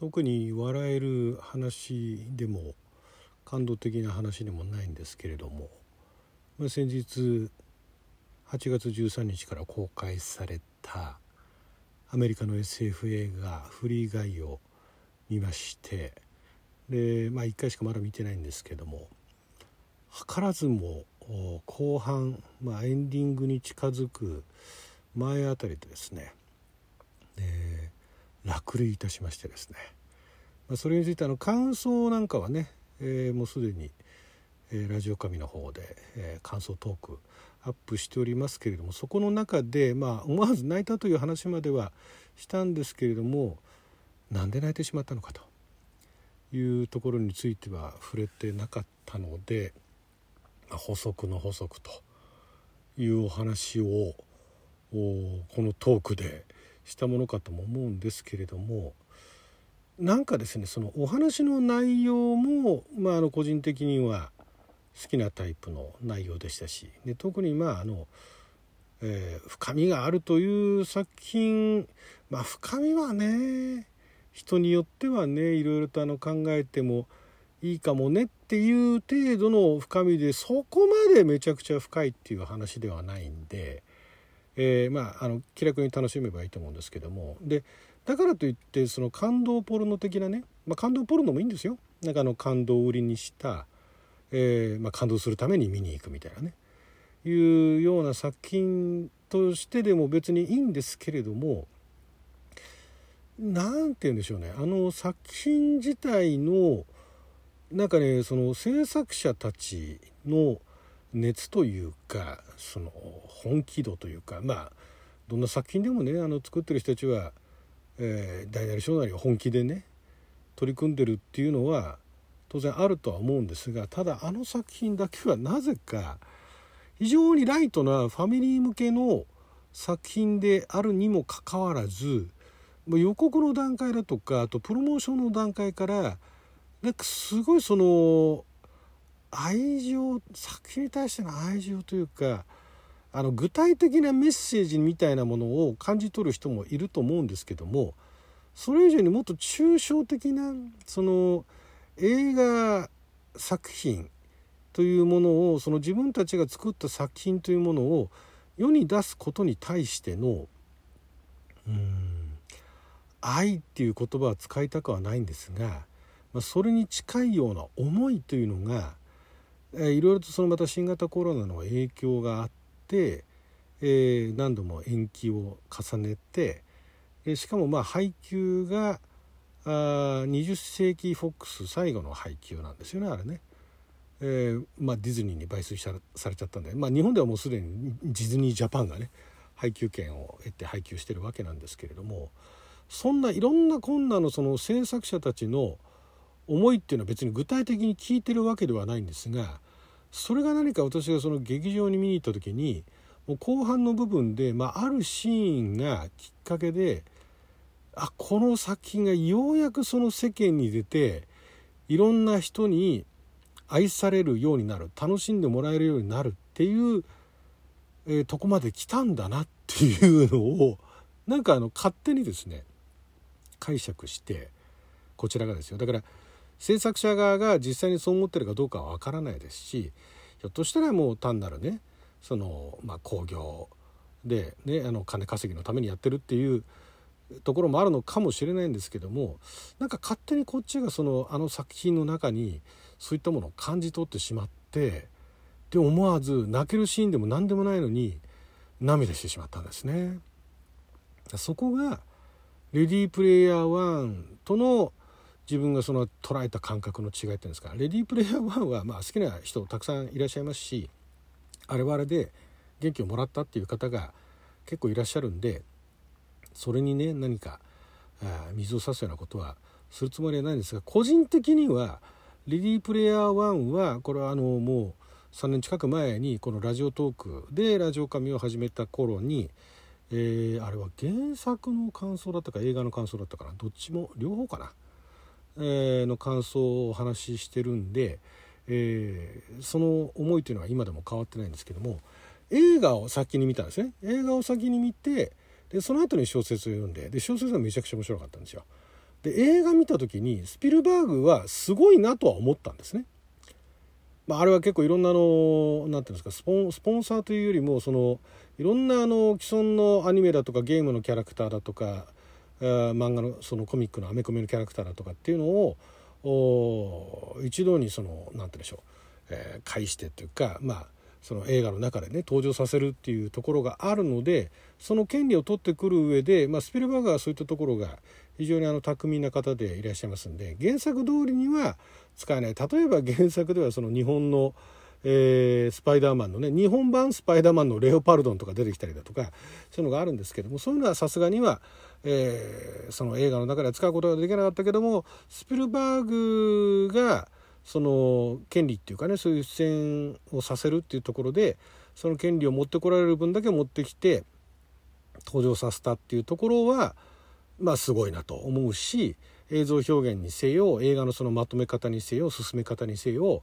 特に笑える話でも感動的な話でもないんですけれども、ま、先日8月13日から公開されたアメリカの SF 映画「フリーガイ」を見ましてでまあ1回しかまだ見てないんですけども図らずも後半、まあ、エンディングに近づく前あたりでですね落塁いたしましてですね、まあ、それについてあの感想なんかはね、えー、もうすでに、えー、ラジオ神の方で、えー、感想トークアップしておりますけれどもそこの中で、まあ、思わず泣いたという話まではしたんですけれどもなんで泣いてしまったのかというところについては触れてなかったので、まあ、補足の補足というお話をこのトークでしたものかとも思うんですけれどもなんかですねそのお話の内容も、まあ、あの個人的には好きなタイプの内容でしたしで特にまああの、えー、深みがあるという作品まあ深みはね人によってはねいろいろとあの考えてもいいかもねっていう程度の深みでそこまでめちゃくちゃ深いっていう話ではないんで、えー、まああの気楽に楽しめばいいと思うんですけども。でだからといってその感動ポルノ的なね、まあ、感動ポルノもいいんですよ。なんかあの感動を売りにしたえー、まあ、感動するために見に行くみたいなね。いうような作品としてでも別にいいんですけれども何て言うんでしょうね。あの作品自体のなんかねその制作者たちの熱というかその本気度というかまあどんな作品でもねあの作ってる人たちは、えー、大なり小なり本気でね取り組んでるっていうのは当然あるとは思うんですがただあの作品だけはなぜか非常にライトなファミリー向けの作品であるにもかかわらず予告の段階だとかあとプロモーションの段階からなんかすごいその愛情作品に対しての愛情というかあの具体的なメッセージみたいなものを感じ取る人もいると思うんですけどもそれ以上にもっと抽象的なその映画作品というものをその自分たちが作った作品というものを世に出すことに対してのうん愛っていう言葉は使いたくはないんですが、まあ、それに近いような思いというのが、え、いろいろとそのまた新型コロナの影響があって、えー、何度も延期を重ねて、えー、しかもまあ配給があ20世紀フォックス最後の配給なんですよねあれね。えーまあ、ディズニーに買収されちゃったんで、まあ、日本ではもうすでにディズニージャパンがね配給権を得て配給してるわけなんですけれどもそんないろんな困難のその制作者たちの思いっていうのは別に具体的に聞いてるわけではないんですがそれが何か私がその劇場に見に行った時にもう後半の部分で、まあ、あるシーンがきっかけであこの作品がようやくその世間に出ていろんな人に愛されるようになる楽しんでもらえるようになるっていう、えー、とこまで来たんだなっていうのをなんかあの勝手にですね解釈してこちらがですよ。だから制作者側が実際にそう思ってるかどうかは分からないですしひょっとしたらもう単なるねそのまあ興行でねあの金稼ぎのためにやってるっていうところもあるのかもしれないんですけどもなんか勝手にこっちがそのあの作品の中にそういったものを感じ取ってしまってで思わず泣けるシーンでも何でもないのに涙してしまったんですね。そこがレディープレイヤー1との自分がその捉えた感覚の違いっていうんですか。レディープレイヤー1はまあ好きな人たくさんいらっしゃいますしあれはあれで元気をもらったっていう方が結構いらっしゃるんでそれにね何か水を差すようなことはするつもりはないんですが個人的にはレディープレイヤー1はこれはあのもう3年近く前にこのラジオトークでラジオ神を始めた頃に、えー、あれは原作の感想だったか映画の感想だったかな。どっちも両方かな、えー、の感想をお話ししてるんで、えー、その思いというのは今でも変わってないんですけども映画を先に見たんですね映画を先に見てでその後に小説を読んでで小説はめちゃくちゃ面白かったんですよ。で映画見た時にスピルバーグはすごいなとは思ったんですね。まあ、あれは結構いろんなのなんていうんですかスポンスポンサーというよりもそのいろんなあの既存のアニメだとかゲームのキャラクターだとか漫画のそのコミックのアメコミのキャラクターだとかっていうのを一度にその何て言うんでしょう、えー、介してというかまあその映画の中でね登場させるっていうところがあるのでその権利を取ってくる上で、まあ、スピルバーグはそういったところが非常にあの巧みな方でいらっしゃいますんで原作通りには使えない。例えば原作ではその日本の、えー、スパイダーマンのね日本版スパイダーマンのレオパルドンとか出てきたりだとかそういうのがあるんですけどもそういうのはさすがには、えー、その映画の中では使うことができなかったけどもスピルバーグがその権利っていうかねそういう出演をさせるっていうところでその権利を持ってこられる分だけ持ってきて登場させたっていうところはまあすごいなと思うし映像表現にせよ映画のそのまとめ方にせよ進め方にせよ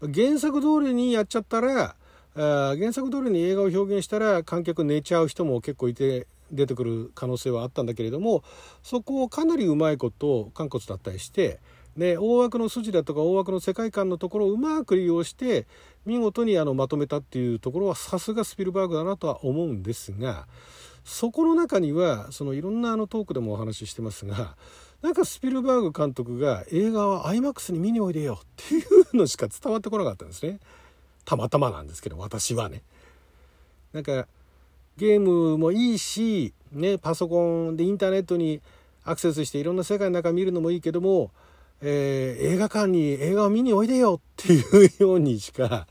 原作通りにやっちゃったら原作通りに映画を表現したら観客寝ちゃう人も結構いて出てくる可能性はあったんだけれどもそこをかなりうまいこと肝骨だったりしてで大枠の筋だとか大枠の世界観のところをうまく利用して見事にあのまとめたっていうところはさすがスピルバーグだなとは思うんですがそこの中にはそのいろんなあのトークでもお話ししてますがなんかスピルバーグ監督が映画は IMAX に見においでよっていうのしか伝わってこなかったんですねたまたまなんですけど私はねなんかゲームもいいし、ね、パソコンでインターネットにアクセスしていろんな世界の中見るのもいいけども、えー、映画館に映画を見においでよっていうようにしか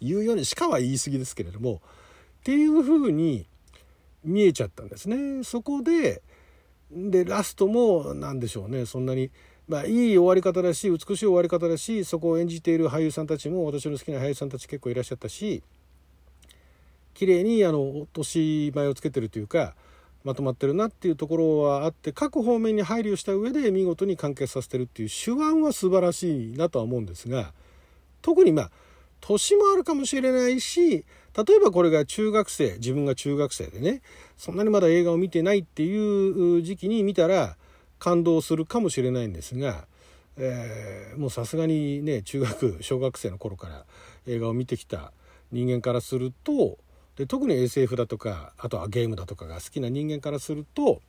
言うようにしかは言い過ぎですけれどもっていうふうに見えちゃったんですね。そこででラストも何でしょうね。そんなに、まあ、いい終わり方だし美しい終わり方だしそこを演じている俳優さんたちも私の好きな俳優さんたち結構いらっしゃったし綺麗にあの落とし前をつけてるというかまとまってるなっていうところはあって各方面に配慮した上で見事に完結させてるっていう手腕は素晴らしいなとは思うんですが特にまあ年もあるかもしれないし例えばこれが中学生自分が中学生でねそんなにまだ映画を見てないっていう時期に見たら感動するかもしれないんですが、えー、もうさすがにね中学小学生の頃から映画を見てきた人間からするとで特に SF だとかあとはゲームだとかが好きな人間からすると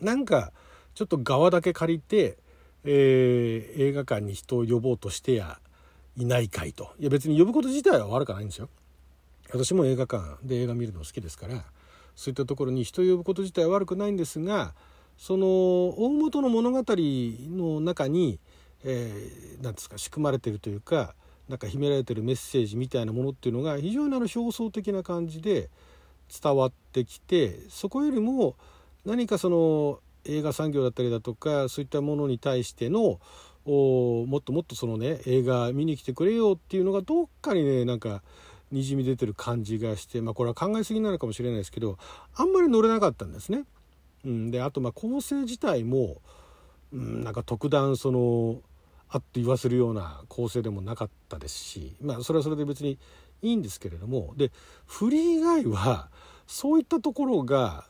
なんかちょっと側だけ借りて、えー、映画館に人を呼ぼうとしてやいないかいといや別に呼ぶこと自体は悪くないんですよ。私も映画館で映画見るの好きですからそういったところに人を呼ぶこと自体は悪くないんですがその大元の物語の中に何、えー、ですか仕組まれてるというかなんか秘められてるメッセージみたいなものっていうのが非常にあの表層的な感じで伝わってきてそこよりも何かその映画産業だったりだとかそういったものに対してのおもっともっとそのね映画見に来てくれよっていうのがどっかにねなんかにじみ出てる感じがしてまあこれは考えすぎなのかもしれないですけどあんまり乗れなかったんですね。うん、であとまあ構成自体も、うん、なんか特段そのあっと言わせるような構成でもなかったですしまあそれはそれで別にいいんですけれどもで振り以外はそういったところが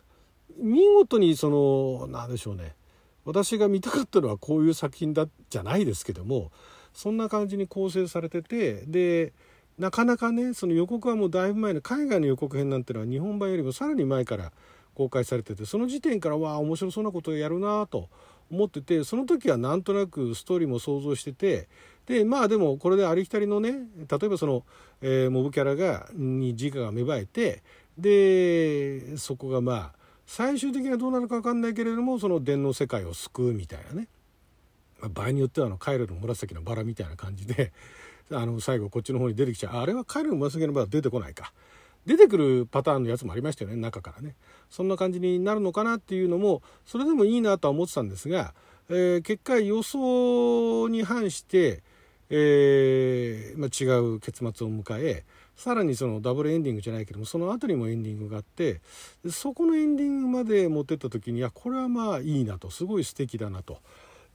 見事にその何でしょうね私が見たかったのはこういう作品だじゃないですけどもそんな感じに構成されててでなかなかねその予告はもうだいぶ前の海外の予告編なんてのは日本版よりもさらに前から公開されててその時点からわあ面白そうなことをやるなと思っててその時はなんとなくストーリーも想像しててでまあでもこれでありきたりのね例えばその、えー、モブキャラがに自我が芽生えてでそこがまあ最終的にはどうなるか分かんないけれどもその電脳世界を救うみたいなね、まあ、場合によってはあのカイロの紫のバラみたいな感じで あの最後こっちの方に出てきちゃう。あれは彼の紫の場は出てこないか。出てくるパターンのやつもありましたよね中からね。そんな感じになるのかなっていうのもそれでもいいなとは思ってたんですが、えー、結果予想に反して、えー、まあ、違う結末を迎えさらにそのダブルエンディングじゃないけどもその後にもエンディングがあってそこのエンディングまで持ってった時にはこれはまあいいなとすごい素敵だなと。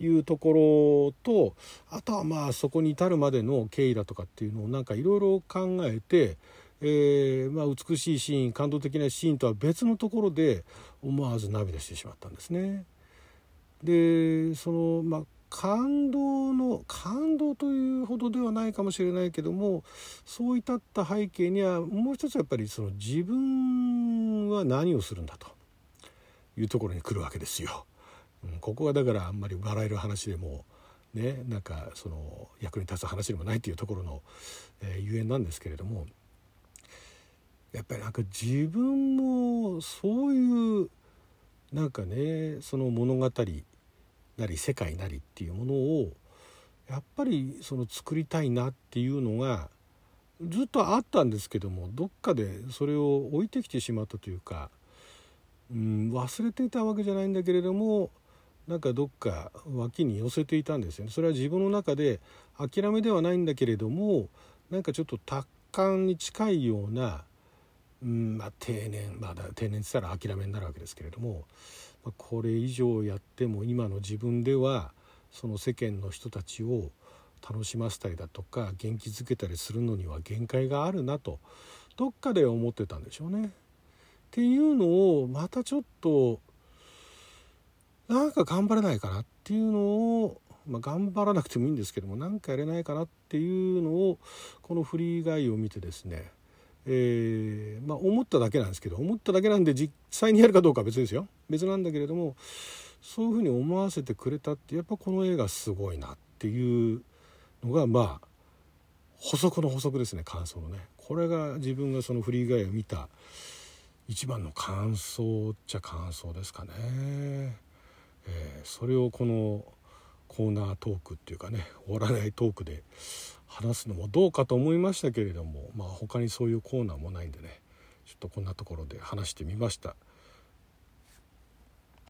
いうところとあとはまあそこに至るまでの経緯だとかっていうのをなんかいろいろ考えて、えー、まあ、美しいシーン感動的なシーンとは別のところで思わず涙してしまったんですね。でそのまあ感動の感動というほどではないかもしれないけどもそう至った背景にはもう一つやっぱりその自分は何をするんだというところに来るわけですよ。ここはだからあんまり笑える話でもねなんかその役に立つ話でもないっていうところの、えー、ゆえんなんですけれどもやっぱりなんか自分もそういうなんかねその物語なり世界なりっていうものをやっぱりその作りたいなっていうのがずっとあったんですけどもどっかでそれを置いてきてしまったというか、うん、忘れていたわけじゃないんだけれどもなんかどっか脇に寄せていたんですよね。それは自分の中で諦めではないんだけれどもなんかちょっと達観に近いような、うんまあ、定年まだ定年って言ったら諦めになるわけですけれどもこれ以上やっても今の自分ではその世間の人たちを楽しませたりだとか元気づけたりするのには限界があるなとどっかで思ってたんでしょうね。っていうのをまたちょっとなんか頑張れないかなっていうのを、まあ、頑張らなくてもいいんですけども何かやれないかなっていうのをこのフリーガイを見てですねえー、まあ、思っただけなんですけど思っただけなんで実際にやるかどうかは別ですよ。別なんだけれどもそういうふうに思わせてくれたってやっぱこの映画すごいなっていうのがまあ補足の補足ですね感想のね。これが自分がそのフリーガイを見た一番の感想っちゃ感想ですかね、えー、それをこのコーナートークっていうかね終わらないトークで話すのもどうかと思いましたけれどもまあ他にそういうコーナーもないんでねちょっとこんなところで話してみました。